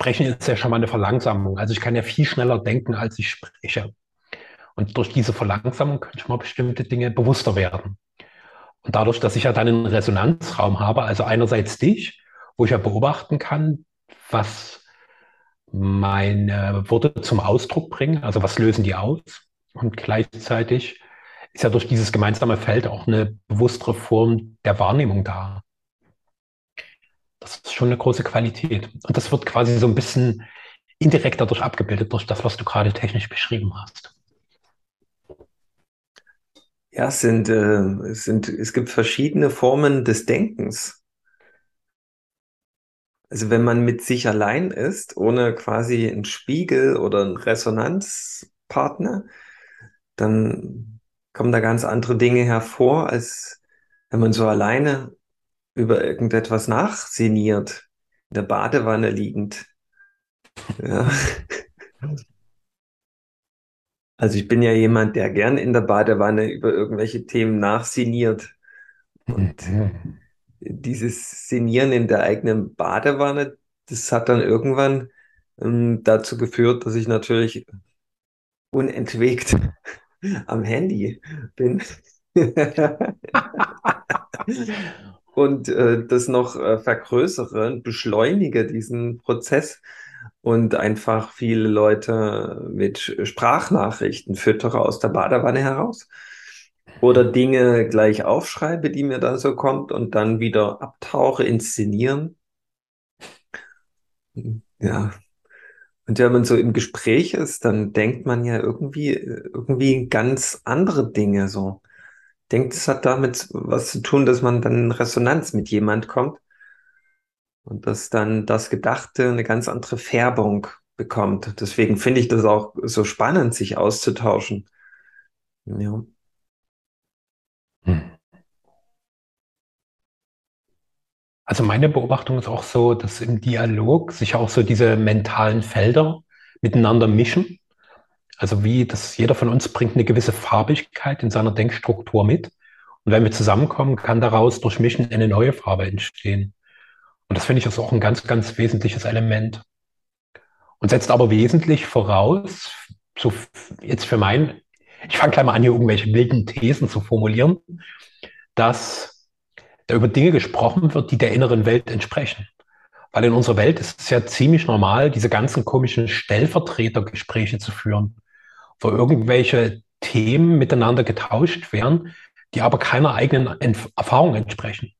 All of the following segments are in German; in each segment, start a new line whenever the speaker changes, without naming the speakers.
Sprechen ist ja schon mal eine Verlangsamung. Also ich kann ja viel schneller denken, als ich spreche. Und durch diese Verlangsamung könnte ich mal bestimmte Dinge bewusster werden. Und dadurch, dass ich ja dann einen Resonanzraum habe, also einerseits dich, wo ich ja beobachten kann, was meine Worte zum Ausdruck bringen, also was lösen die aus. Und gleichzeitig ist ja durch dieses gemeinsame Feld auch eine bewusstere Form der Wahrnehmung da. Das ist schon eine große Qualität. Und das wird quasi so ein bisschen indirekt dadurch abgebildet, durch das, was du gerade technisch beschrieben hast.
Ja, es sind, äh, es sind, es gibt verschiedene Formen des Denkens. Also wenn man mit sich allein ist, ohne quasi einen Spiegel oder einen Resonanzpartner, dann kommen da ganz andere Dinge hervor, als wenn man so alleine über irgendetwas nachsiniert, in der Badewanne liegend. Ja. Also ich bin ja jemand, der gern in der Badewanne über irgendwelche Themen nachsiniert. Und dieses Sinieren in der eigenen Badewanne, das hat dann irgendwann ähm, dazu geführt, dass ich natürlich unentwegt am Handy bin. und äh, das noch äh, vergrößere, beschleunige diesen Prozess und einfach viele Leute mit Sprachnachrichten füttere aus der Badewanne heraus oder Dinge gleich aufschreibe, die mir da so kommt und dann wieder abtauche, inszenieren. Ja. Und wenn man so im Gespräch ist, dann denkt man ja irgendwie, irgendwie ganz andere Dinge so. Denkt, es hat damit was zu tun, dass man dann in Resonanz mit jemand kommt und dass dann das Gedachte eine ganz andere Färbung bekommt. Deswegen finde ich das auch so spannend, sich auszutauschen. Ja. Hm.
Also meine Beobachtung ist auch so, dass im Dialog sich auch so diese mentalen Felder miteinander mischen. Also wie, dass jeder von uns bringt eine gewisse Farbigkeit in seiner Denkstruktur mit. Und wenn wir zusammenkommen, kann daraus durch Mischen eine neue Farbe entstehen. Und das finde ich ist auch ein ganz, ganz wesentliches Element. Und setzt aber wesentlich voraus, so jetzt für mein, ich fange gleich mal an, hier irgendwelche wilden Thesen zu formulieren, dass da über Dinge gesprochen wird, die der inneren Welt entsprechen. Weil in unserer Welt ist es ja ziemlich normal, diese ganzen komischen Stellvertretergespräche zu führen, wo irgendwelche Themen miteinander getauscht werden, die aber keiner eigenen Erfahrung entsprechen.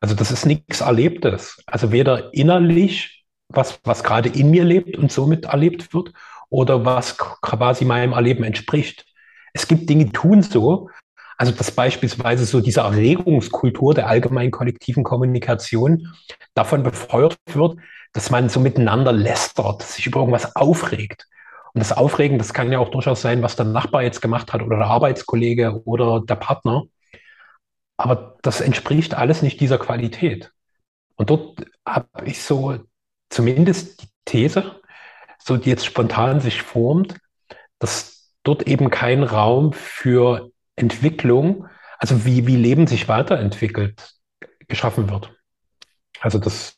Also das ist nichts Erlebtes. Also weder innerlich, was, was gerade in mir lebt und somit erlebt wird, oder was quasi meinem Erleben entspricht. Es gibt Dinge, die tun so. Also dass beispielsweise so diese Erregungskultur der allgemeinen kollektiven Kommunikation davon befeuert wird, dass man so miteinander lästert, sich über irgendwas aufregt. Und das Aufregen, das kann ja auch durchaus sein, was der Nachbar jetzt gemacht hat oder der Arbeitskollege oder der Partner. Aber das entspricht alles nicht dieser Qualität. Und dort habe ich so zumindest die These, so die jetzt spontan sich formt, dass dort eben kein Raum für Entwicklung, also wie, wie Leben sich weiterentwickelt, geschaffen wird. Also das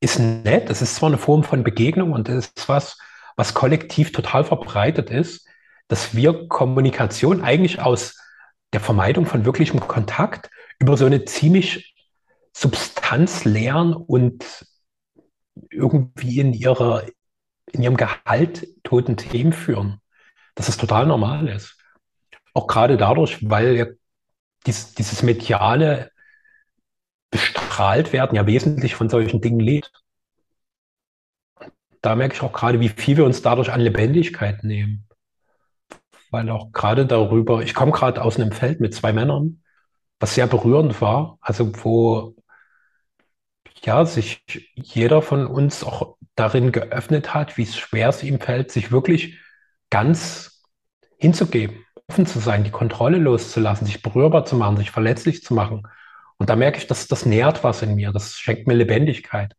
ist nett, das ist zwar eine Form von Begegnung und das ist was, was kollektiv total verbreitet ist, dass wir Kommunikation eigentlich aus der Vermeidung von wirklichem Kontakt über so eine ziemlich substanzleeren und irgendwie in ihrer, in ihrem Gehalt toten Themen führen. Dass es total normal ist. Auch gerade dadurch, weil dies, dieses mediale bestrahlt werden ja wesentlich von solchen Dingen lebt. Da merke ich auch gerade, wie viel wir uns dadurch an Lebendigkeit nehmen. Weil auch gerade darüber, ich komme gerade aus einem Feld mit zwei Männern, was sehr berührend war, also wo ja sich jeder von uns auch darin geöffnet hat, wie schwer es ihm fällt, sich wirklich ganz hinzugeben, offen zu sein, die Kontrolle loszulassen, sich berührbar zu machen, sich verletzlich zu machen. Und da merke ich, dass das nährt was in mir, das schenkt mir Lebendigkeit,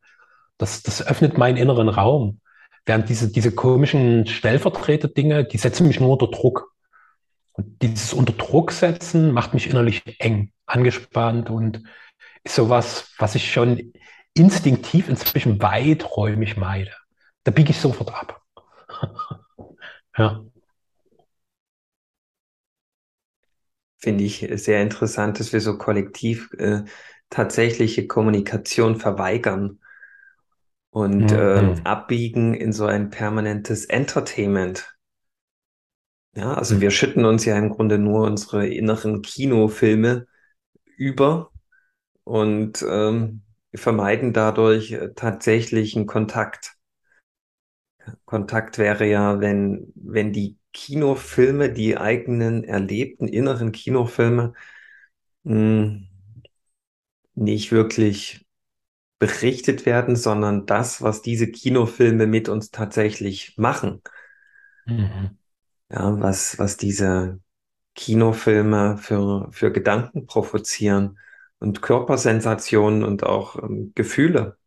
das, das öffnet meinen inneren Raum. Während diese, diese komischen Stellvertreter-Dinge, die setzen mich nur unter Druck. Und dieses unter Druck setzen macht mich innerlich eng, angespannt und ist sowas, was ich schon instinktiv inzwischen weiträumig meide. da biege ich sofort ab. ja.
Finde ich sehr interessant, dass wir so kollektiv äh, tatsächliche Kommunikation verweigern und ähm,
Mhm.
abbiegen in so ein permanentes Entertainment. Ja, also
Mhm.
wir schütten uns ja im Grunde nur unsere inneren Kinofilme über und ähm, vermeiden dadurch äh, tatsächlichen Kontakt. Kontakt wäre ja, wenn, wenn die Kinofilme, die eigenen erlebten inneren Kinofilme, mh, nicht wirklich berichtet werden, sondern das, was diese Kinofilme mit uns tatsächlich machen.
Mhm.
Ja, was, was diese Kinofilme für, für Gedanken provozieren und Körpersensationen und auch ähm, Gefühle.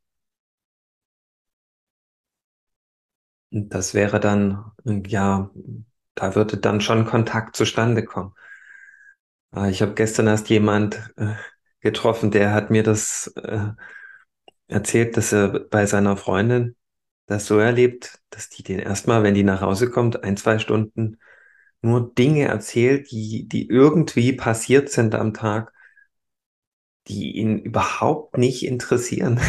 Und das wäre dann, ja, da würde dann schon Kontakt zustande kommen. Äh, ich habe gestern erst jemand äh, getroffen, der hat mir das äh, erzählt, dass er bei seiner Freundin das so erlebt, dass die den erstmal, wenn die nach Hause kommt, ein, zwei Stunden nur Dinge erzählt, die, die irgendwie passiert sind am Tag, die ihn überhaupt nicht interessieren,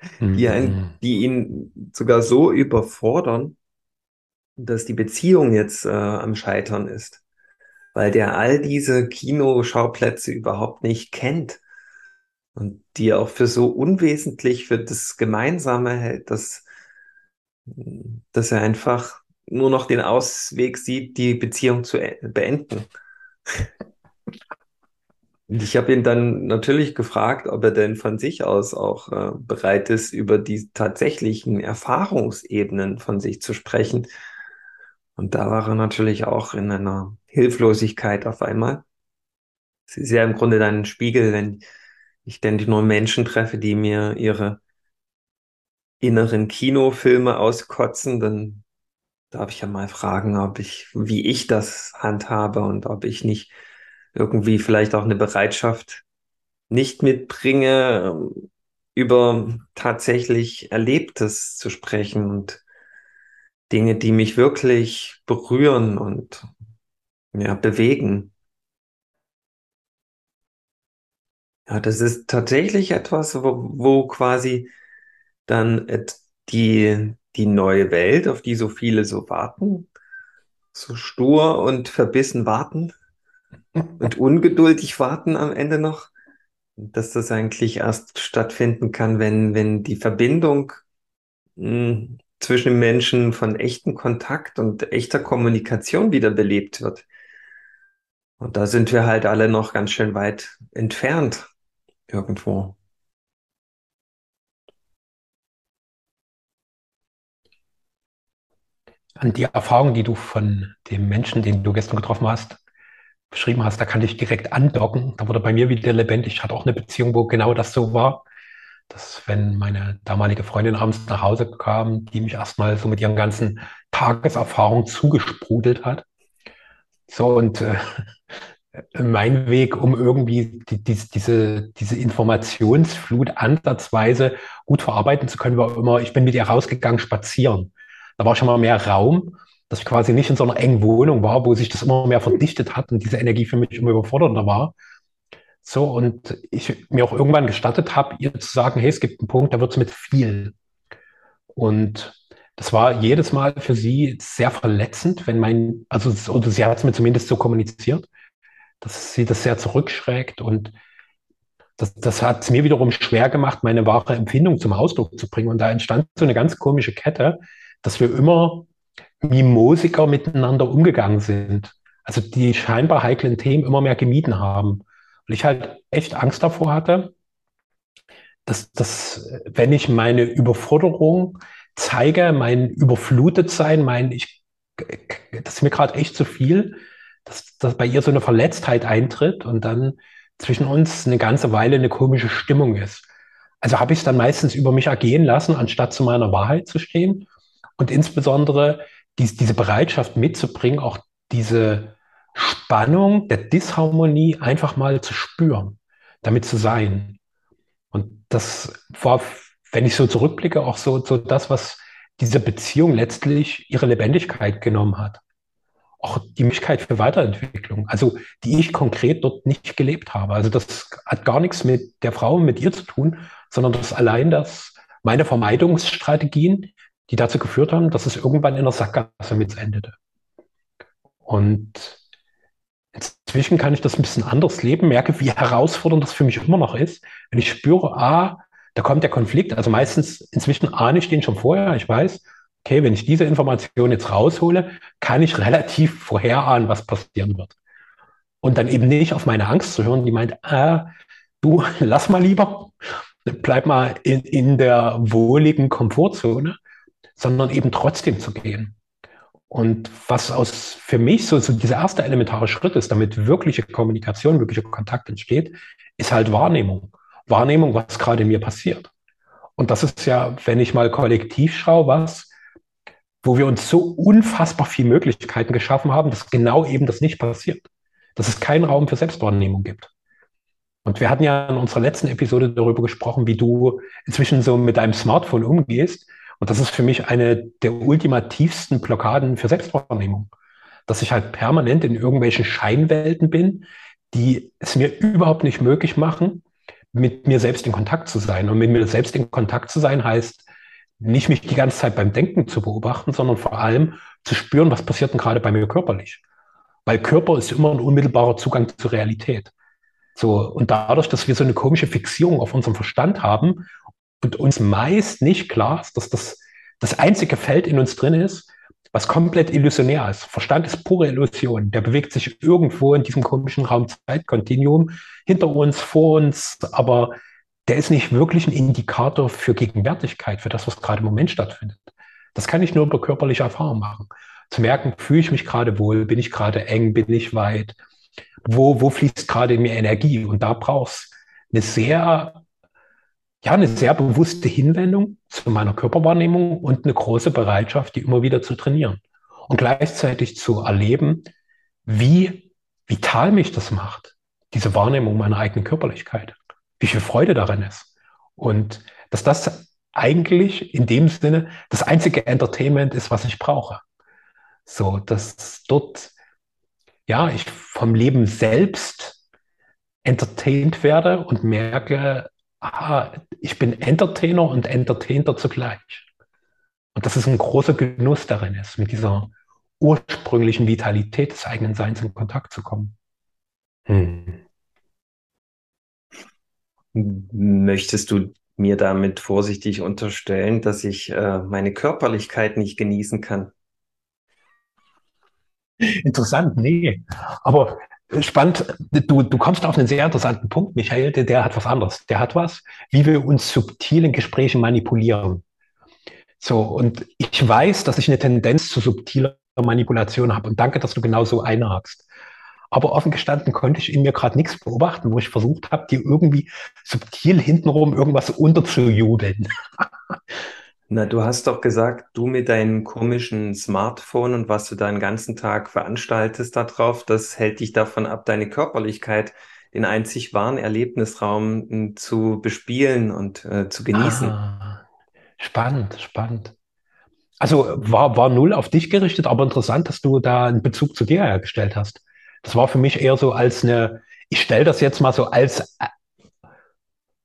die, ein,
Mhm.
die ihn sogar so überfordern, dass die Beziehung jetzt äh, am Scheitern ist, weil der all diese Kinoschauplätze überhaupt nicht kennt und die auch für so unwesentlich für das Gemeinsame hält, dass, dass er einfach nur noch den Ausweg sieht, die Beziehung zu e- beenden. Ich habe ihn dann natürlich gefragt, ob er denn von sich aus auch äh, bereit ist, über die tatsächlichen Erfahrungsebenen von sich zu sprechen. Und da war er natürlich auch in einer Hilflosigkeit auf einmal. Es ist ja im Grunde dann ein Spiegel, wenn ich denn nur Menschen treffe, die mir ihre inneren Kinofilme auskotzen, dann darf ich ja mal fragen, ob ich, wie ich das handhabe und ob ich nicht irgendwie vielleicht auch eine Bereitschaft nicht mitbringe, über tatsächlich Erlebtes zu sprechen und Dinge, die mich wirklich berühren und ja, bewegen. Ja, das ist tatsächlich etwas, wo, wo quasi dann die, die neue Welt, auf die so viele so warten, so stur und verbissen warten und ungeduldig warten am Ende noch, dass das eigentlich erst stattfinden kann, wenn, wenn die Verbindung mh, zwischen den Menschen von echtem Kontakt und echter Kommunikation wieder belebt wird. Und da sind wir halt alle noch ganz schön weit entfernt irgendwo.
An die Erfahrung, die du von dem Menschen, den du gestern getroffen hast, beschrieben hast, da kann ich direkt andocken. Da wurde bei mir wieder lebendig. Ich hatte auch eine Beziehung, wo genau das so war, dass wenn meine damalige Freundin abends nach Hause kam, die mich erstmal so mit ihren ganzen Tageserfahrungen zugesprudelt hat. So und äh, mein Weg, um irgendwie die, die, diese, diese Informationsflut ansatzweise gut verarbeiten zu können, war immer, ich bin mit ihr rausgegangen spazieren. Da war schon mal mehr Raum, dass ich quasi nicht in so einer engen Wohnung war, wo sich das immer mehr verdichtet hat und diese Energie für mich immer überfordernder war. So, und ich mir auch irgendwann gestattet habe, ihr zu sagen, hey, es gibt einen Punkt, da wird es mit viel. Und das war jedes Mal für sie sehr verletzend, wenn mein, also, oder sie hat es mir zumindest so kommuniziert, dass sie das sehr zurückschreckt und das, das hat es mir wiederum schwer gemacht, meine wahre Empfindung zum Ausdruck zu bringen. Und da entstand so eine ganz komische Kette, dass wir immer mimosiger miteinander umgegangen sind. Also die scheinbar heiklen Themen immer mehr gemieden haben. Und ich halt echt Angst davor hatte, dass, dass wenn ich meine Überforderung zeige, mein Überflutetsein, mein ich, das ist mir gerade echt zu viel, dass, dass bei ihr so eine Verletztheit eintritt und dann zwischen uns eine ganze Weile eine komische Stimmung ist. Also habe ich es dann meistens über mich ergehen lassen, anstatt zu meiner Wahrheit zu stehen. Und insbesondere dies, diese Bereitschaft mitzubringen, auch diese Spannung der Disharmonie einfach mal zu spüren, damit zu sein. Und das war, wenn ich so zurückblicke, auch so, so das, was diese Beziehung letztlich ihre Lebendigkeit genommen hat. Auch die Möglichkeit für Weiterentwicklung, also die ich konkret dort nicht gelebt habe. Also das hat gar nichts mit der Frau, mit ihr zu tun, sondern das allein das meine Vermeidungsstrategien, die dazu geführt haben, dass es irgendwann in der Sackgasse mit endete. Und inzwischen kann ich das ein bisschen anders leben, merke, wie herausfordernd das für mich immer noch ist. Wenn ich spüre, ah, da kommt der Konflikt, also meistens inzwischen ahne ich den schon vorher, ich weiß, okay, wenn ich diese Information jetzt raushole, kann ich relativ vorherahnen, was passieren wird. Und dann eben nicht auf meine Angst zu hören, die meint, ah, du, lass mal lieber, bleib mal in, in der wohligen Komfortzone, sondern eben trotzdem zu gehen. Und was aus für mich so, so dieser erste elementare Schritt ist, damit wirkliche Kommunikation, wirklicher Kontakt entsteht, ist halt Wahrnehmung. Wahrnehmung, was gerade mir passiert. Und das ist ja, wenn ich mal kollektiv schaue, was, wo wir uns so unfassbar viele Möglichkeiten geschaffen haben, dass genau eben das nicht passiert. Dass es keinen Raum für Selbstwahrnehmung gibt. Und wir hatten ja in unserer letzten Episode darüber gesprochen, wie du inzwischen so mit deinem Smartphone umgehst. Und das ist für mich eine der ultimativsten Blockaden für Selbstwahrnehmung. Dass ich halt permanent in irgendwelchen Scheinwelten bin, die es mir überhaupt nicht möglich machen, mit mir selbst in Kontakt zu sein. Und mit mir selbst in Kontakt zu sein heißt, nicht mich die ganze Zeit beim Denken zu beobachten, sondern vor allem zu spüren, was passiert denn gerade bei mir körperlich. Weil Körper ist immer ein unmittelbarer Zugang zur Realität. So, und dadurch, dass wir so eine komische Fixierung auf unserem Verstand haben und uns meist nicht klar ist, dass das das einzige Feld in uns drin ist, was komplett illusionär ist. Verstand ist pure Illusion. Der bewegt sich irgendwo in diesem komischen Raum-Zeit-Kontinuum hinter uns, vor uns, aber der ist nicht wirklich ein Indikator für Gegenwärtigkeit, für das, was gerade im Moment stattfindet. Das kann ich nur über körperliche Erfahrung machen. Zu merken, fühle ich mich gerade wohl, bin ich gerade eng, bin ich weit, wo, wo fließt gerade in mir Energie? Und da brauchst eine sehr, ja, eine sehr bewusste Hinwendung zu meiner Körperwahrnehmung und eine große Bereitschaft, die immer wieder zu trainieren. Und gleichzeitig zu erleben, wie vital mich das macht, diese Wahrnehmung meiner eigenen Körperlichkeit, wie viel Freude darin ist. Und dass das eigentlich in dem Sinne das einzige Entertainment ist, was ich brauche. So, dass dort ja, ich vom Leben selbst entertained werde und merke, aha, ich bin Entertainer und Entertainer zugleich. Und dass es ein großer Genuss darin ist, mit dieser ursprünglichen Vitalität des eigenen Seins in Kontakt zu kommen. Hm.
Möchtest du mir damit vorsichtig unterstellen, dass ich äh, meine Körperlichkeit nicht genießen kann?
Interessant, nee. Aber spannend, du, du kommst auf einen sehr interessanten Punkt, Michael, der, der hat was anderes. Der hat was, wie wir uns subtil in Gesprächen manipulieren. So, und ich weiß, dass ich eine Tendenz zu subtiler Manipulation habe. Und danke, dass du genau so einhakst. Aber offen gestanden konnte ich in mir gerade nichts beobachten, wo ich versucht habe, dir irgendwie subtil hintenrum irgendwas unterzujubeln.
Na, du hast doch gesagt, du mit deinem komischen Smartphone und was du da den ganzen Tag veranstaltest darauf, das hält dich davon ab, deine Körperlichkeit, den einzig wahren Erlebnisraum hm, zu bespielen und äh, zu genießen. Ah,
spannend, spannend. Also war, war null auf dich gerichtet, aber interessant, dass du da einen Bezug zu dir hergestellt hast. Das war für mich eher so als eine, ich stelle das jetzt mal so als,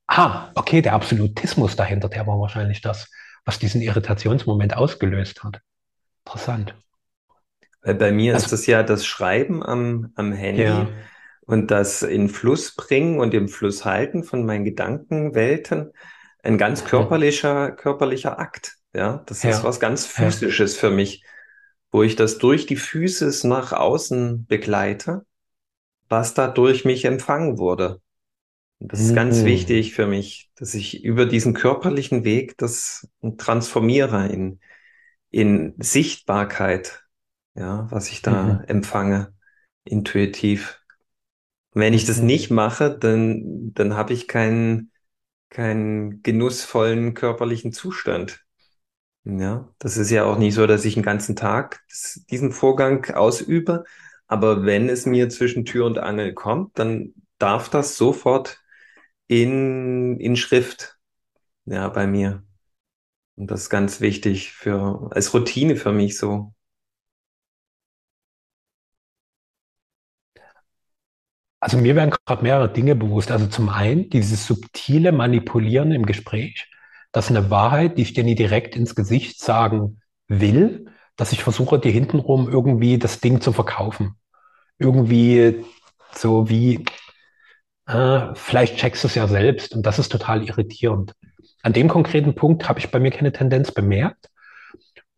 ah, okay, der Absolutismus dahinter, der war wahrscheinlich das was diesen Irritationsmoment ausgelöst hat. Interessant.
Weil bei mir also, ist das ja das Schreiben am, am Handy ja. und das in Fluss bringen und im Fluss halten von meinen Gedankenwelten ein ganz körperlicher, körperlicher Akt. Ja, das ja. ist was ganz Physisches ja. für mich, wo ich das durch die Physis nach außen begleite, was da durch mich empfangen wurde. Das ist ganz mhm. wichtig für mich, dass ich über diesen körperlichen Weg das transformiere in, in Sichtbarkeit, ja, was ich da mhm. empfange, intuitiv. wenn ich das mhm. nicht mache, dann, dann habe ich keinen, keinen genussvollen körperlichen Zustand. Ja, das ist ja auch nicht so, dass ich den ganzen Tag diesen Vorgang ausübe. Aber wenn es mir zwischen Tür und Angel kommt, dann darf das sofort in, in Schrift, ja, bei mir. Und das ist ganz wichtig für, als Routine für mich so.
Also mir werden gerade mehrere Dinge bewusst. Also zum einen dieses subtile Manipulieren im Gespräch, dass eine Wahrheit, die ich dir nie direkt ins Gesicht sagen will, dass ich versuche, dir hintenrum irgendwie das Ding zu verkaufen. Irgendwie so wie, äh, vielleicht checkst du es ja selbst und das ist total irritierend. An dem konkreten Punkt habe ich bei mir keine Tendenz bemerkt.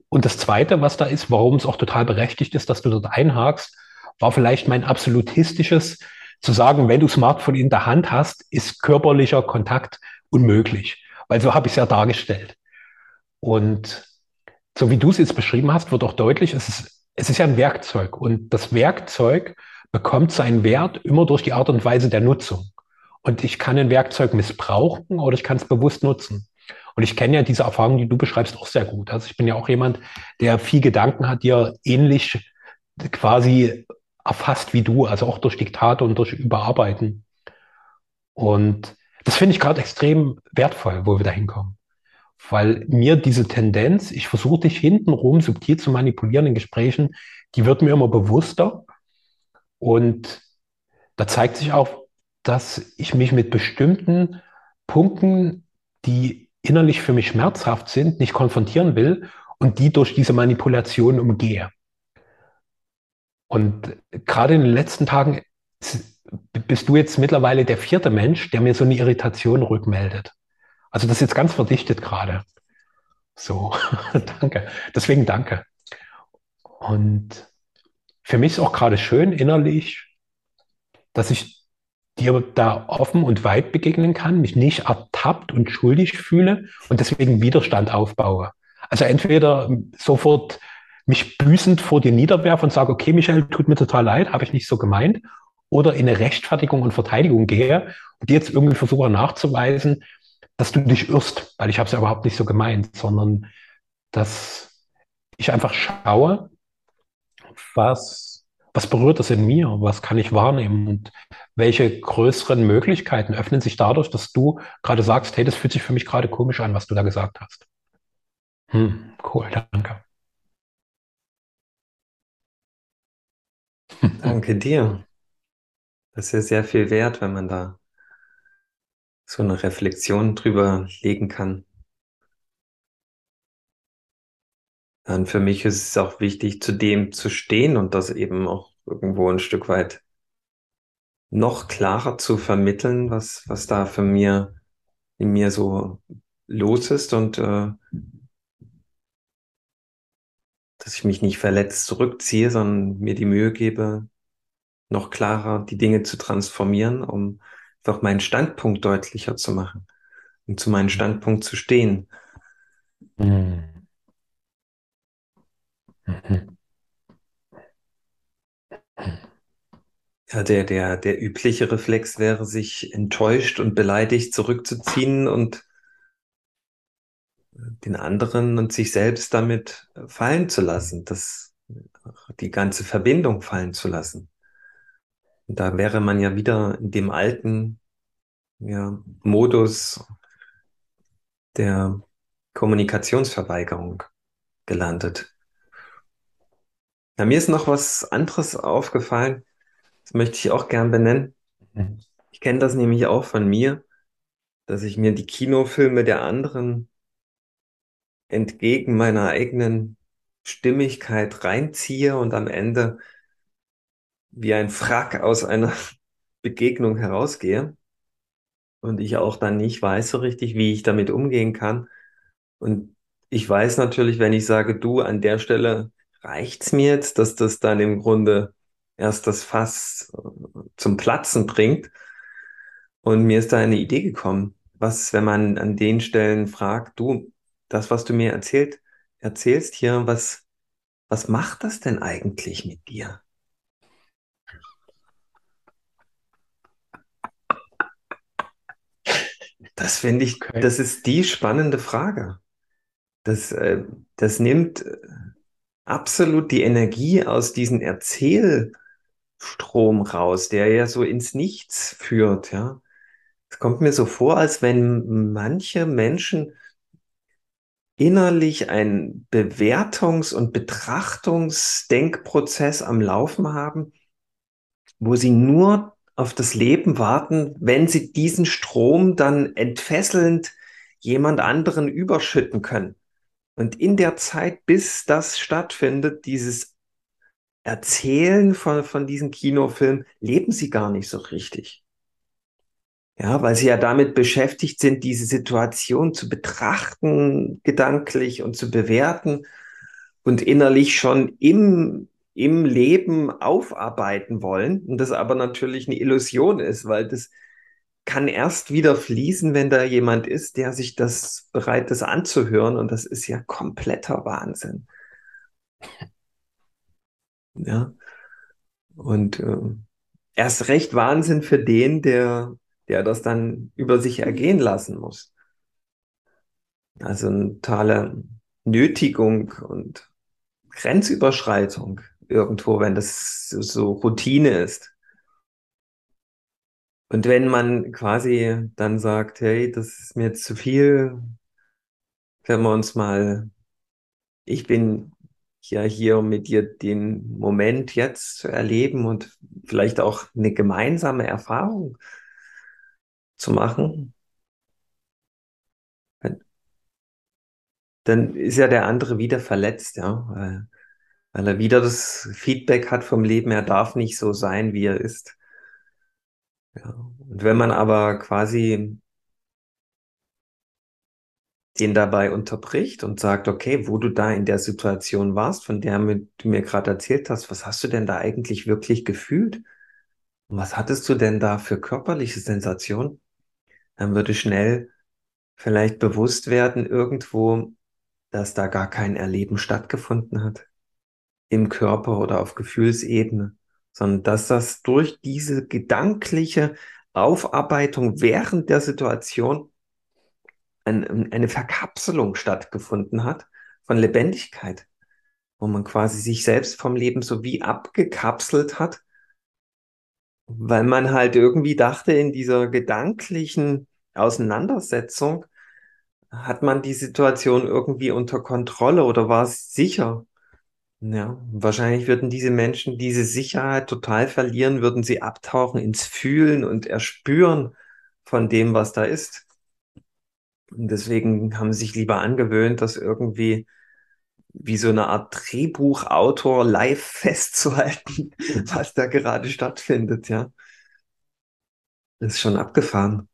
Und das Zweite, was da ist, warum es auch total berechtigt ist, dass du dort einhakst, war vielleicht mein absolutistisches zu sagen, wenn du Smartphone in der Hand hast, ist körperlicher Kontakt unmöglich. Weil so habe ich es ja dargestellt. Und so wie du es jetzt beschrieben hast, wird auch deutlich, es ist, es ist ja ein Werkzeug. Und das Werkzeug bekommt seinen Wert immer durch die Art und Weise der Nutzung. Und ich kann ein Werkzeug missbrauchen oder ich kann es bewusst nutzen. Und ich kenne ja diese Erfahrung, die du beschreibst, auch sehr gut. Also ich bin ja auch jemand, der viel Gedanken hat, die er ähnlich quasi erfasst wie du, also auch durch Diktate und durch Überarbeiten. Und das finde ich gerade extrem wertvoll, wo wir da hinkommen. Weil mir diese Tendenz, ich versuche dich hintenrum subtil zu manipulieren in Gesprächen, die wird mir immer bewusster. Und da zeigt sich auch, dass ich mich mit bestimmten Punkten, die innerlich für mich schmerzhaft sind, nicht konfrontieren will und die durch diese Manipulation umgehe. Und gerade in den letzten Tagen bist du jetzt mittlerweile der vierte Mensch, der mir so eine Irritation rückmeldet. Also das ist jetzt ganz verdichtet gerade. So, danke. Deswegen danke. Und für mich ist auch gerade schön innerlich, dass ich dir da offen und weit begegnen kann, mich nicht ertappt und schuldig fühle und deswegen Widerstand aufbaue. Also entweder sofort mich büßend vor dir niederwerfe und sage, okay, Michael, tut mir total leid, habe ich nicht so gemeint, oder in eine Rechtfertigung und Verteidigung gehe und jetzt irgendwie versuche nachzuweisen, dass du dich irrst, weil ich habe es ja überhaupt nicht so gemeint, sondern dass ich einfach schaue, was, was berührt das in mir, was kann ich wahrnehmen und welche größeren Möglichkeiten öffnen sich dadurch, dass du gerade sagst, hey, das fühlt sich für mich gerade komisch an, was du da gesagt hast. Hm, cool, danke.
Danke dir. Das ist ja sehr viel wert, wenn man da so eine Reflexion drüber legen kann. Dann für mich ist es auch wichtig, zu dem zu stehen und das eben auch irgendwo ein Stück weit noch klarer zu vermitteln, was, was da für mir in mir so los ist und äh, dass ich mich nicht verletzt zurückziehe, sondern mir die Mühe gebe, noch klarer die Dinge zu transformieren, um einfach meinen Standpunkt deutlicher zu machen und zu meinem Standpunkt zu stehen. Mhm. Ja, der, der, der übliche Reflex wäre, sich enttäuscht und beleidigt zurückzuziehen und den anderen und sich selbst damit fallen zu lassen, das, die ganze Verbindung fallen zu lassen. Da wäre man ja wieder in dem alten ja, Modus der Kommunikationsverweigerung gelandet. Ja, mir ist noch was anderes aufgefallen, das möchte ich auch gern benennen. Mhm. Ich kenne das nämlich auch von mir, dass ich mir die Kinofilme der anderen entgegen meiner eigenen Stimmigkeit reinziehe und am Ende wie ein Frack aus einer Begegnung herausgehe und ich auch dann nicht weiß so richtig, wie ich damit umgehen kann. Und ich weiß natürlich, wenn ich sage, du, an der Stelle reicht's mir jetzt, dass das dann im Grunde erst das Fass äh, zum Platzen bringt. Und mir ist da eine Idee gekommen. Was, wenn man an den Stellen fragt, du, das, was du mir erzählt, erzählst hier, was, was macht das denn eigentlich mit dir? Das finde ich, okay. das ist die spannende Frage. Das, äh, das nimmt äh, absolut die Energie aus diesem Erzählstrom raus, der ja so ins Nichts führt, ja. Es kommt mir so vor, als wenn manche Menschen innerlich einen Bewertungs- und Betrachtungsdenkprozess am Laufen haben, wo sie nur auf das Leben warten, wenn sie diesen Strom dann entfesselnd jemand anderen überschütten können. Und in der Zeit, bis das stattfindet, dieses Erzählen von, von diesem Kinofilm, leben sie gar nicht so richtig. Ja, weil sie ja damit beschäftigt sind, diese Situation zu betrachten, gedanklich und zu bewerten und innerlich schon im, im Leben aufarbeiten wollen. Und das aber natürlich eine Illusion ist, weil das kann erst wieder fließen, wenn da jemand ist, der sich das bereit ist anzuhören. Und das ist ja kompletter Wahnsinn. Ja. Und äh, erst recht Wahnsinn für den, der der das dann über sich ergehen lassen muss. Also eine totale Nötigung und Grenzüberschreitung irgendwo, wenn das so Routine ist. Und wenn man quasi dann sagt, hey, das ist mir zu viel, können wir uns mal, ich bin ja hier, um mit dir den Moment jetzt zu erleben und vielleicht auch eine gemeinsame Erfahrung zu machen, dann ist ja der andere wieder verletzt, ja, weil, er wieder das Feedback hat vom Leben, er darf nicht so sein, wie er ist. Ja. Und wenn man aber quasi den dabei unterbricht und sagt, okay, wo du da in der Situation warst, von der du mir gerade erzählt hast, was hast du denn da eigentlich wirklich gefühlt? Und was hattest du denn da für körperliche Sensationen? dann würde schnell vielleicht bewusst werden irgendwo, dass da gar kein Erleben stattgefunden hat im Körper oder auf Gefühlsebene, sondern dass das durch diese gedankliche Aufarbeitung während der Situation eine Verkapselung stattgefunden hat von Lebendigkeit, wo man quasi sich selbst vom Leben so wie abgekapselt hat, weil man halt irgendwie dachte, in dieser gedanklichen Auseinandersetzung hat man die Situation irgendwie unter Kontrolle oder war es sicher? Ja, wahrscheinlich würden diese Menschen diese Sicherheit total verlieren, würden sie abtauchen ins Fühlen und Erspüren von dem, was da ist. Und deswegen haben sie sich lieber angewöhnt, das irgendwie wie so eine Art Drehbuchautor live festzuhalten, was da gerade stattfindet, ja. Das ist schon abgefahren.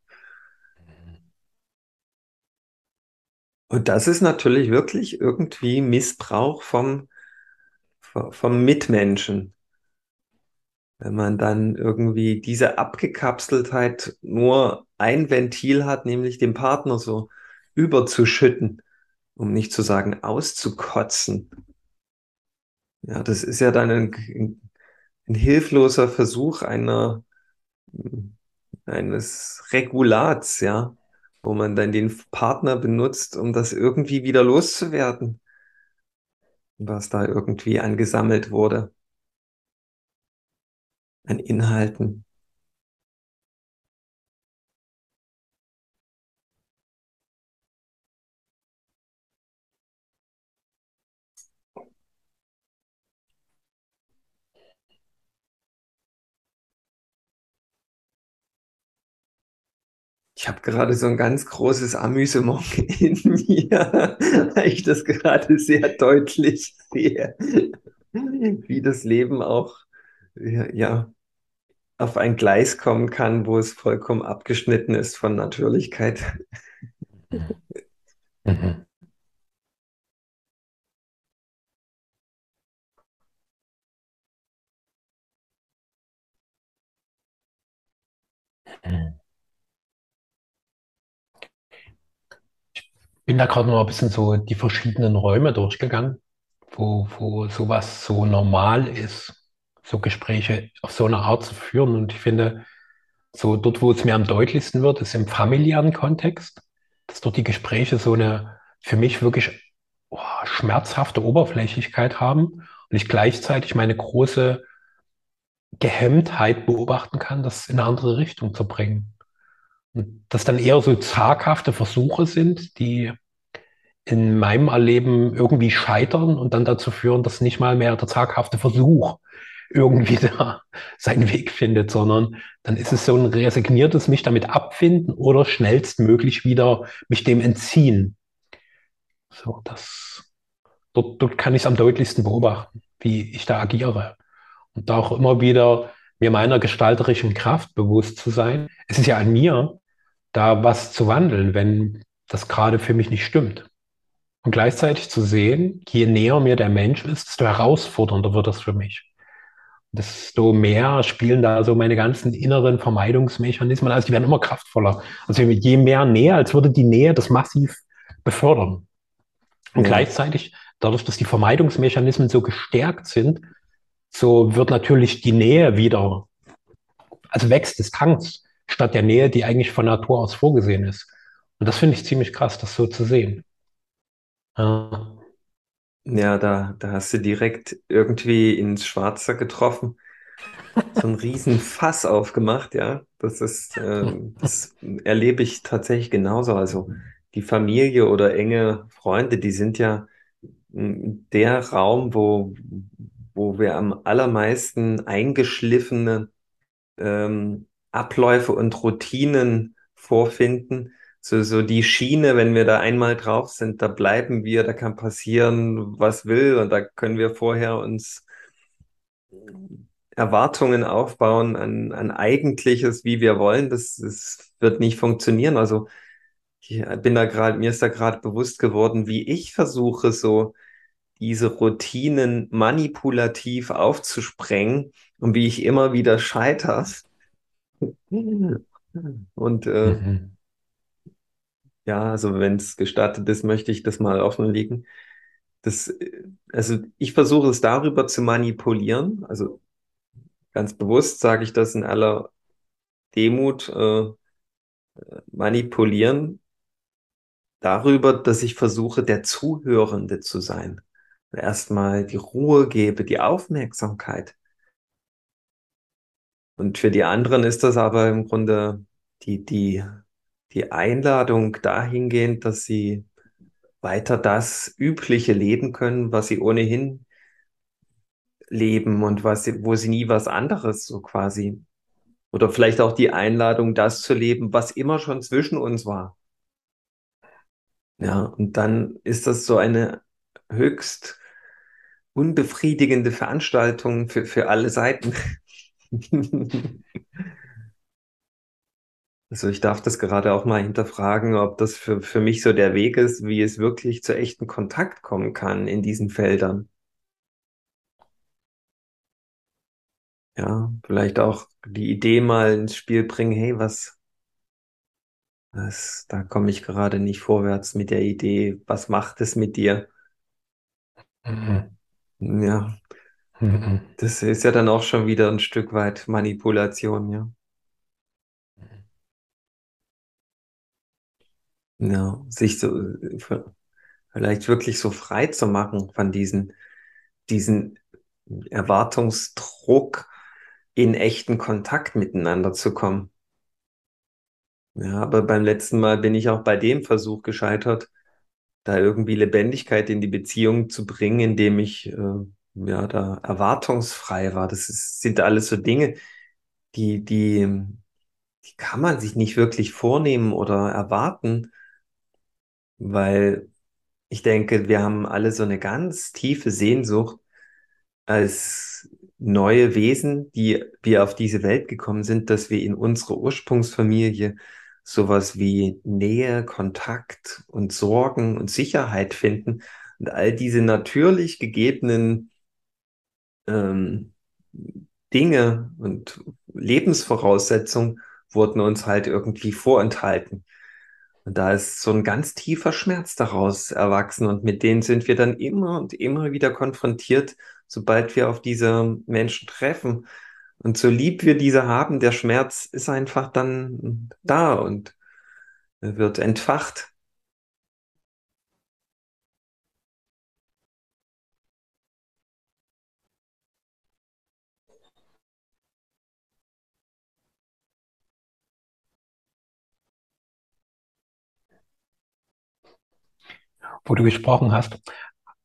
Und das ist natürlich wirklich irgendwie Missbrauch vom, vom Mitmenschen. Wenn man dann irgendwie diese Abgekapseltheit nur ein Ventil hat, nämlich den Partner so überzuschütten, um nicht zu sagen auszukotzen. Ja, das ist ja dann ein, ein hilfloser Versuch einer, eines Regulats, ja wo man dann den Partner benutzt, um das irgendwie wieder loszuwerden, was da irgendwie angesammelt wurde an Inhalten. Ich habe gerade so ein ganz großes Amüsement in mir, weil ich das gerade sehr deutlich sehe, wie das Leben auch ja, auf ein Gleis kommen kann, wo es vollkommen abgeschnitten ist von Natürlichkeit. Mhm.
Bin da gerade noch ein bisschen so die verschiedenen Räume durchgegangen, wo, wo sowas so normal ist, so Gespräche auf so eine Art zu führen. Und ich finde, so dort, wo es mir am deutlichsten wird, ist im familiären Kontext, dass dort die Gespräche so eine für mich wirklich oh, schmerzhafte Oberflächlichkeit haben und ich gleichzeitig meine große Gehemmtheit beobachten kann, das in eine andere Richtung zu bringen. Und das dann eher so zaghafte Versuche sind, die in meinem Erleben irgendwie scheitern und dann dazu führen, dass nicht mal mehr der zaghafte Versuch irgendwie da seinen Weg findet, sondern dann ist es so ein resigniertes mich damit abfinden oder schnellstmöglich wieder mich dem entziehen. So, das, dort, dort kann ich es am deutlichsten beobachten, wie ich da agiere. Und da auch immer wieder mir meiner gestalterischen Kraft bewusst zu sein. Es ist ja an mir, da was zu wandeln, wenn das gerade für mich nicht stimmt. Und gleichzeitig zu sehen, je näher mir der Mensch ist, desto herausfordernder wird das für mich. Desto mehr spielen da so meine ganzen inneren Vermeidungsmechanismen. Also die werden immer kraftvoller. Also je mehr Nähe, als würde die Nähe das massiv befördern. Und
Ja,
gleichzeitig, dadurch, dass die Vermeidungsmechanismen so gestärkt sind, so wird natürlich die Nähe wieder, also wächst Distanz statt der Nähe, die eigentlich von Natur aus vorgesehen ist. Und das finde ich ziemlich krass, das so zu sehen. Ja.
ja, da, da hast du direkt irgendwie ins Schwarze getroffen. So ein riesen Fass aufgemacht, ja. Das ist, ähm, das erlebe ich tatsächlich genauso. Also die Familie oder enge Freunde, die sind ja m, der Raum, wo, wo wir am allermeisten eingeschliffene ähm, Abläufe und Routinen vorfinden. So, so die Schiene, wenn wir da einmal drauf sind, da bleiben wir, da kann passieren, was will, und da können wir vorher uns Erwartungen aufbauen an, an Eigentliches, wie wir wollen. Das, das wird nicht funktionieren. Also ich bin da gerade, mir ist da gerade bewusst geworden, wie ich versuche, so diese Routinen manipulativ aufzusprengen und wie ich immer wieder scheitere. Und äh,
Mhm.
ja, also wenn es gestattet ist, möchte ich das mal offenlegen. Das, also ich versuche es darüber zu manipulieren. Also ganz bewusst sage ich das in aller Demut, äh, manipulieren darüber, dass ich versuche, der Zuhörende zu sein. Erstmal die Ruhe gebe, die Aufmerksamkeit. Und für die anderen ist das aber im Grunde die, die, die Einladung dahingehend, dass sie weiter das Übliche leben können, was sie ohnehin leben und was sie, wo sie nie was anderes so quasi. Oder vielleicht auch die Einladung, das zu leben, was immer schon zwischen uns war. Ja, und dann ist das so eine höchst unbefriedigende Veranstaltung für, für alle Seiten. Also ich darf das gerade auch mal hinterfragen, ob das für, für mich so der Weg ist, wie es wirklich zu echten Kontakt kommen kann in diesen Feldern. Ja, vielleicht auch die Idee mal ins Spiel bringen, hey, was, was, da komme ich gerade nicht vorwärts mit der Idee, was macht es mit dir?
Mhm.
Ja. Das ist ja dann auch schon wieder ein Stück weit Manipulation, ja. Ja, sich so äh, vielleicht wirklich so frei zu machen von diesen, diesen Erwartungsdruck, in echten Kontakt miteinander zu kommen. Ja, aber beim letzten Mal bin ich auch bei dem Versuch gescheitert, da irgendwie Lebendigkeit in die Beziehung zu bringen, indem ich äh, ja da erwartungsfrei war. Das ist, sind alles so Dinge, die, die, die kann man sich nicht wirklich vornehmen oder erwarten, weil ich denke, wir haben alle so eine ganz tiefe Sehnsucht als neue Wesen, die wir auf diese Welt gekommen sind, dass wir in unserer Ursprungsfamilie sowas wie Nähe, Kontakt und Sorgen und Sicherheit finden. Und all diese natürlich gegebenen ähm, Dinge und Lebensvoraussetzungen wurden uns halt irgendwie vorenthalten. Und da ist so ein ganz tiefer Schmerz daraus erwachsen und mit denen sind wir dann immer und immer wieder konfrontiert, sobald wir auf diese Menschen treffen. Und so lieb wir diese haben, der Schmerz ist einfach dann da und wird entfacht.
Wo du gesprochen hast,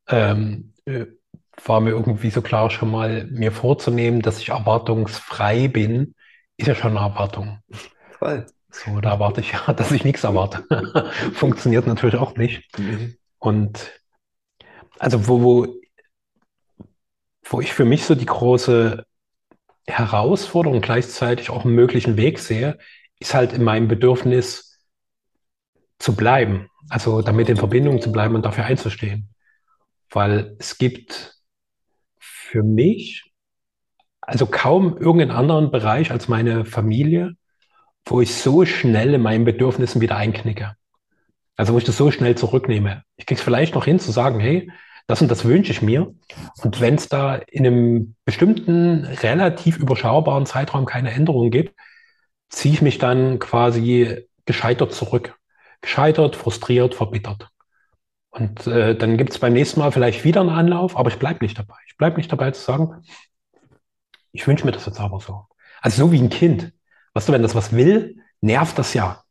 ähm, äh, war mir irgendwie so klar, schon mal mir vorzunehmen, dass ich erwartungsfrei bin, ist ja schon eine Erwartung.
Voll.
So, da erwarte ich ja, dass ich nichts erwarte. Funktioniert natürlich auch nicht.
Mhm.
Und also wo, wo, wo ich für mich so die große Herausforderung gleichzeitig auch einen möglichen Weg sehe, ist halt in meinem Bedürfnis zu bleiben. Also damit in Verbindung zu bleiben und dafür einzustehen. Weil es gibt für mich also kaum irgendeinen anderen Bereich als meine Familie, wo ich so schnell in meinen Bedürfnissen wieder einknicke. Also wo ich das so schnell zurücknehme. Ich kriege es vielleicht noch hin zu sagen, hey, das und das wünsche ich mir. Und wenn es da in einem bestimmten, relativ überschaubaren Zeitraum keine Änderungen gibt, ziehe ich mich dann quasi gescheitert zurück. Gescheitert, frustriert, verbittert. Und äh, dann gibt es beim nächsten Mal vielleicht wieder einen Anlauf, aber ich bleibe nicht dabei. Ich bleibe nicht dabei zu sagen, ich wünsche mir das jetzt aber so. Also so wie ein Kind. Weißt du, wenn das was will, nervt das ja.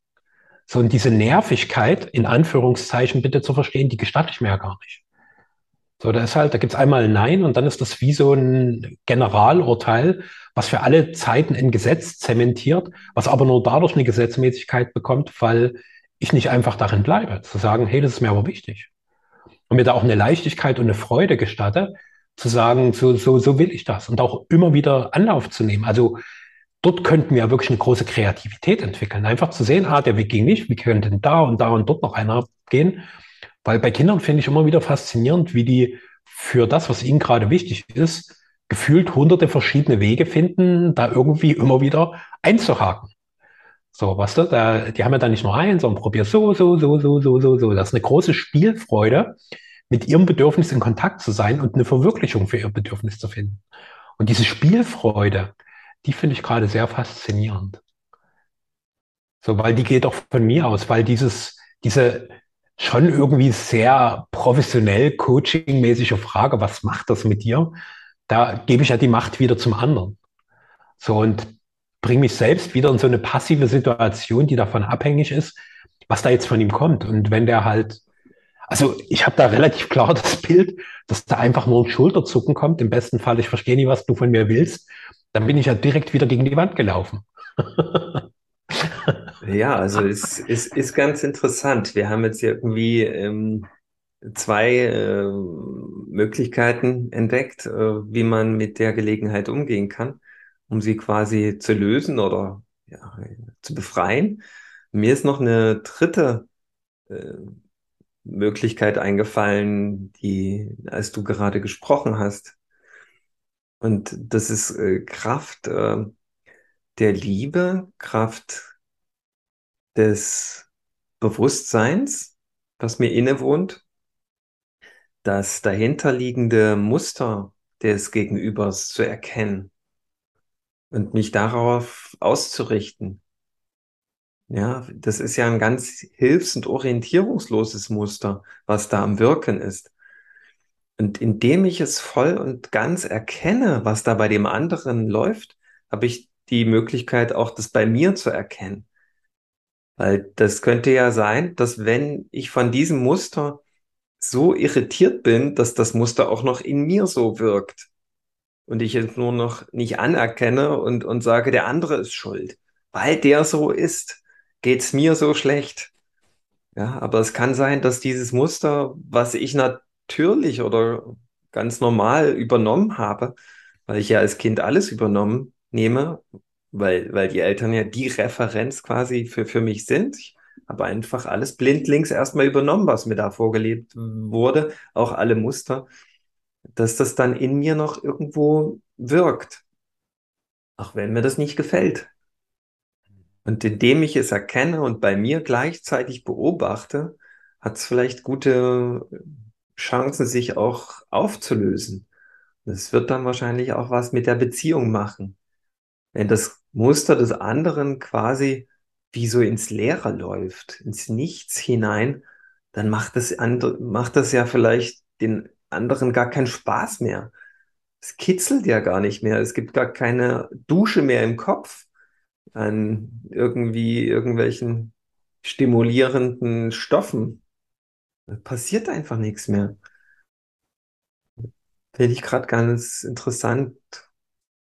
So, und diese Nervigkeit, in Anführungszeichen bitte zu verstehen, die gestatte ich mir ja gar nicht. So, da ist halt, da gibt's einmal ein Nein und dann ist das wie so ein Generalurteil, was für alle Zeiten ein Gesetz zementiert, was aber nur dadurch eine Gesetzmäßigkeit bekommt, weil ich nicht einfach darin bleibe, zu sagen, hey, das ist mir aber wichtig. Und mir da auch eine Leichtigkeit und eine Freude gestatte, zu sagen, so, so, so will ich das und auch immer wieder Anlauf zu nehmen. Also dort könnten wir wirklich eine große Kreativität entwickeln. Einfach zu sehen, ah, der Weg ging nicht, wie könnte denn da und da und dort noch einer gehen? Weil bei Kindern finde ich immer wieder faszinierend, wie die für das, was ihnen gerade wichtig ist, gefühlt hunderte verschiedene Wege finden, da irgendwie immer wieder einzuhaken. So, weißt du, da, die haben ja dann nicht nur einen, sondern probier so, so, so, so, so, so, so. Das ist eine große Spielfreude, mit ihrem Bedürfnis in Kontakt zu sein und eine Verwirklichung für ihr Bedürfnis zu finden. Und diese Spielfreude, die finde ich gerade sehr faszinierend. So, weil die geht auch von mir aus, weil dieses, diese schon irgendwie sehr professionell coaching-mäßige Frage, was macht das mit dir? Da gebe ich ja die Macht wieder zum anderen. So, und bringe mich selbst wieder in so eine passive Situation, die davon abhängig ist, was da jetzt von ihm kommt. Und wenn der halt, also ich habe da relativ klar das Bild, dass da einfach nur ein Schulterzucken kommt. Im besten Fall, ich verstehe nicht, was du von mir willst dann bin ich ja direkt wieder gegen die Wand gelaufen.
ja, also es, es ist ganz interessant. Wir haben jetzt irgendwie ähm, zwei äh, Möglichkeiten entdeckt, äh, wie man mit der Gelegenheit umgehen kann, um sie quasi zu lösen oder ja, zu befreien. Mir ist noch eine dritte äh, Möglichkeit eingefallen, die, als du gerade gesprochen hast, und das ist äh, Kraft äh, der Liebe, Kraft des Bewusstseins, was mir innewohnt, das dahinterliegende Muster des Gegenübers zu erkennen und mich darauf auszurichten. Ja, das ist ja ein ganz hilfs- und orientierungsloses Muster, was da am Wirken ist. Und indem ich es voll und ganz erkenne, was da bei dem anderen läuft, habe ich die Möglichkeit, auch das bei mir zu erkennen. Weil das könnte ja sein, dass wenn ich von diesem Muster so irritiert bin, dass das Muster auch noch in mir so wirkt und ich es nur noch nicht anerkenne und, und sage, der andere ist schuld. Weil der so ist, geht's mir so schlecht. Ja, aber es kann sein, dass dieses Muster, was ich natürlich oder ganz normal übernommen habe, weil ich ja als Kind alles übernommen nehme, weil, weil die Eltern ja die Referenz quasi für, für mich sind. Ich habe einfach alles blindlings erstmal übernommen, was mir da vorgelebt wurde, auch alle Muster, dass das dann in mir noch irgendwo wirkt. Auch wenn mir das nicht gefällt. Und indem ich es erkenne und bei mir gleichzeitig beobachte, hat es vielleicht gute Chancen, sich auch aufzulösen. Das wird dann wahrscheinlich auch was mit der Beziehung machen. Wenn das Muster des anderen quasi wie so ins Leere läuft, ins Nichts hinein, dann macht das, macht das ja vielleicht den anderen gar keinen Spaß mehr. Es kitzelt ja gar nicht mehr. Es gibt gar keine Dusche mehr im Kopf an irgendwie irgendwelchen stimulierenden Stoffen. passiert einfach nichts mehr. Finde ich gerade ganz interessant,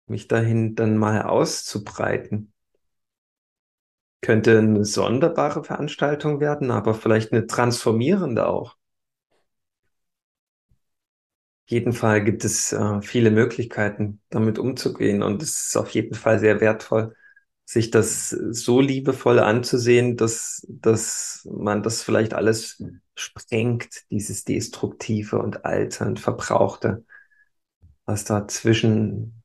mich dahin dann mal auszubreiten. Könnte eine sonderbare Veranstaltung werden, aber vielleicht eine transformierende auch. Jeden Fall gibt es äh, viele Möglichkeiten, damit umzugehen und es ist auf jeden Fall sehr wertvoll, sich das so liebevoll anzusehen, dass, dass man das vielleicht alles sprengt, dieses Destruktive und Alte und Verbrauchte, was dazwischen,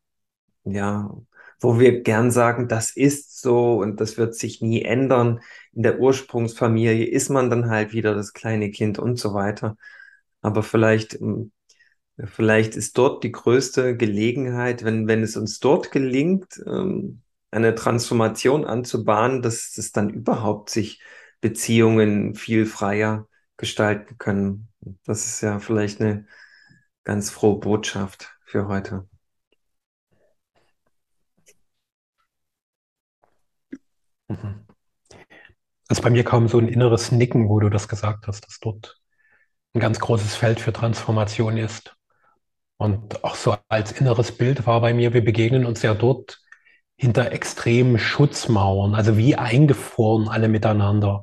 ja, wo wir gern sagen, das ist so und das wird sich nie ändern. In der Ursprungsfamilie ist man dann halt wieder das kleine Kind und so weiter. Aber vielleicht ähm, Vielleicht ist dort die größte Gelegenheit, wenn, wenn es uns dort gelingt, ähm, eine Transformation anzubahnen, dass, dass dann überhaupt sich Beziehungen viel freier gestalten können. Das ist ja vielleicht eine ganz frohe Botschaft für heute.
Mhm. Also bei mir kam so ein inneres Nicken, wo du das gesagt hast, dass dort ein ganz großes Feld für Transformation ist. Und auch so als inneres Bild war bei mir, wir begegnen uns ja dort hinter extremen Schutzmauern, also wie eingefroren alle miteinander.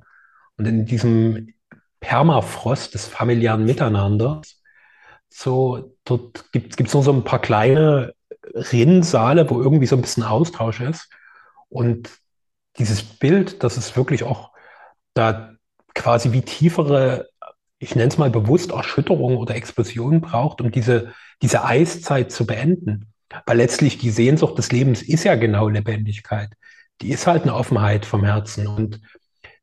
Und in diesem Permafrost des familiären Miteinanders, so dort gibt es nur so ein paar kleine Rinnsale, wo irgendwie so ein bisschen Austausch ist. Und dieses Bild, dass es wirklich auch da quasi wie tiefere ich nenne es mal bewusst Erschütterung oder Explosion braucht, um diese, diese Eiszeit zu beenden. Weil letztlich die Sehnsucht des Lebens ist ja genau Lebendigkeit. Die ist halt eine Offenheit vom Herzen. Und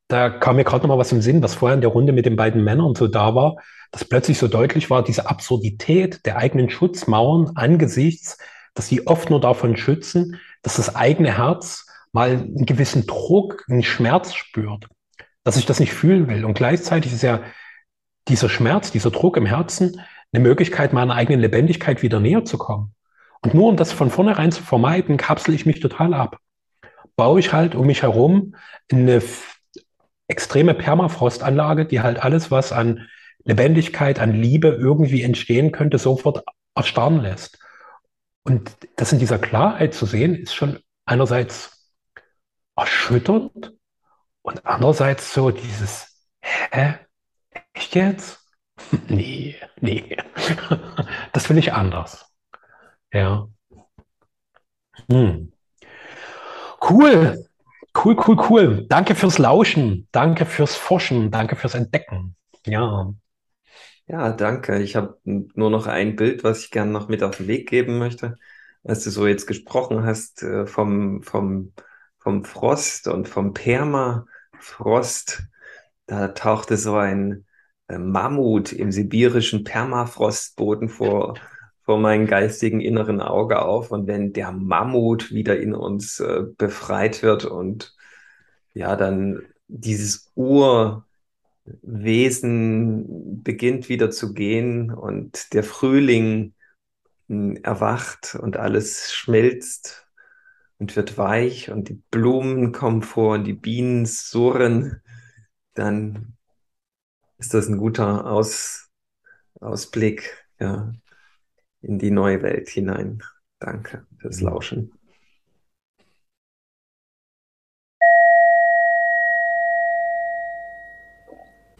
da kam mir gerade noch mal was im Sinn, was vorher in der Runde mit den beiden Männern so da war, dass plötzlich so deutlich war, diese Absurdität der eigenen Schutzmauern angesichts, dass sie oft nur davon schützen, dass das eigene Herz mal einen gewissen Druck, einen Schmerz spürt, dass ich das nicht fühlen will. Und gleichzeitig ist ja dieser Schmerz, dieser Druck im Herzen eine Möglichkeit, meiner eigenen Lebendigkeit wieder näher zu kommen. Und nur um das von vornherein zu vermeiden, kapsel ich mich total ab. Baue ich halt um mich herum eine extreme Permafrostanlage, die halt alles, was an Lebendigkeit, an Liebe irgendwie entstehen könnte, sofort erstarren lässt. Und das in dieser Klarheit zu sehen, ist schon einerseits erschütternd und andererseits so dieses, hä, Echt jetzt? Nee, nee. Das will ich anders. Ja. Hm. Cool. Cool, cool, cool. Danke fürs Lauschen. Danke fürs Forschen. Danke fürs Entdecken. Ja.
Ja, danke. Ich habe nur noch ein Bild, was ich gerne noch mit auf den Weg geben möchte. Als du so jetzt gesprochen hast äh, vom, vom, vom Frost und vom Permafrost, da tauchte so ein Mammut im sibirischen Permafrostboden vor, vor meinem geistigen inneren Auge auf. Und wenn der Mammut wieder in uns äh, befreit wird und ja, dann dieses Urwesen beginnt wieder zu gehen und der Frühling hm, erwacht und alles schmilzt und wird weich und die Blumen kommen vor und die Bienen surren, dann ist das ein guter Aus, Ausblick ja, in die neue Welt hinein. Danke fürs Lauschen.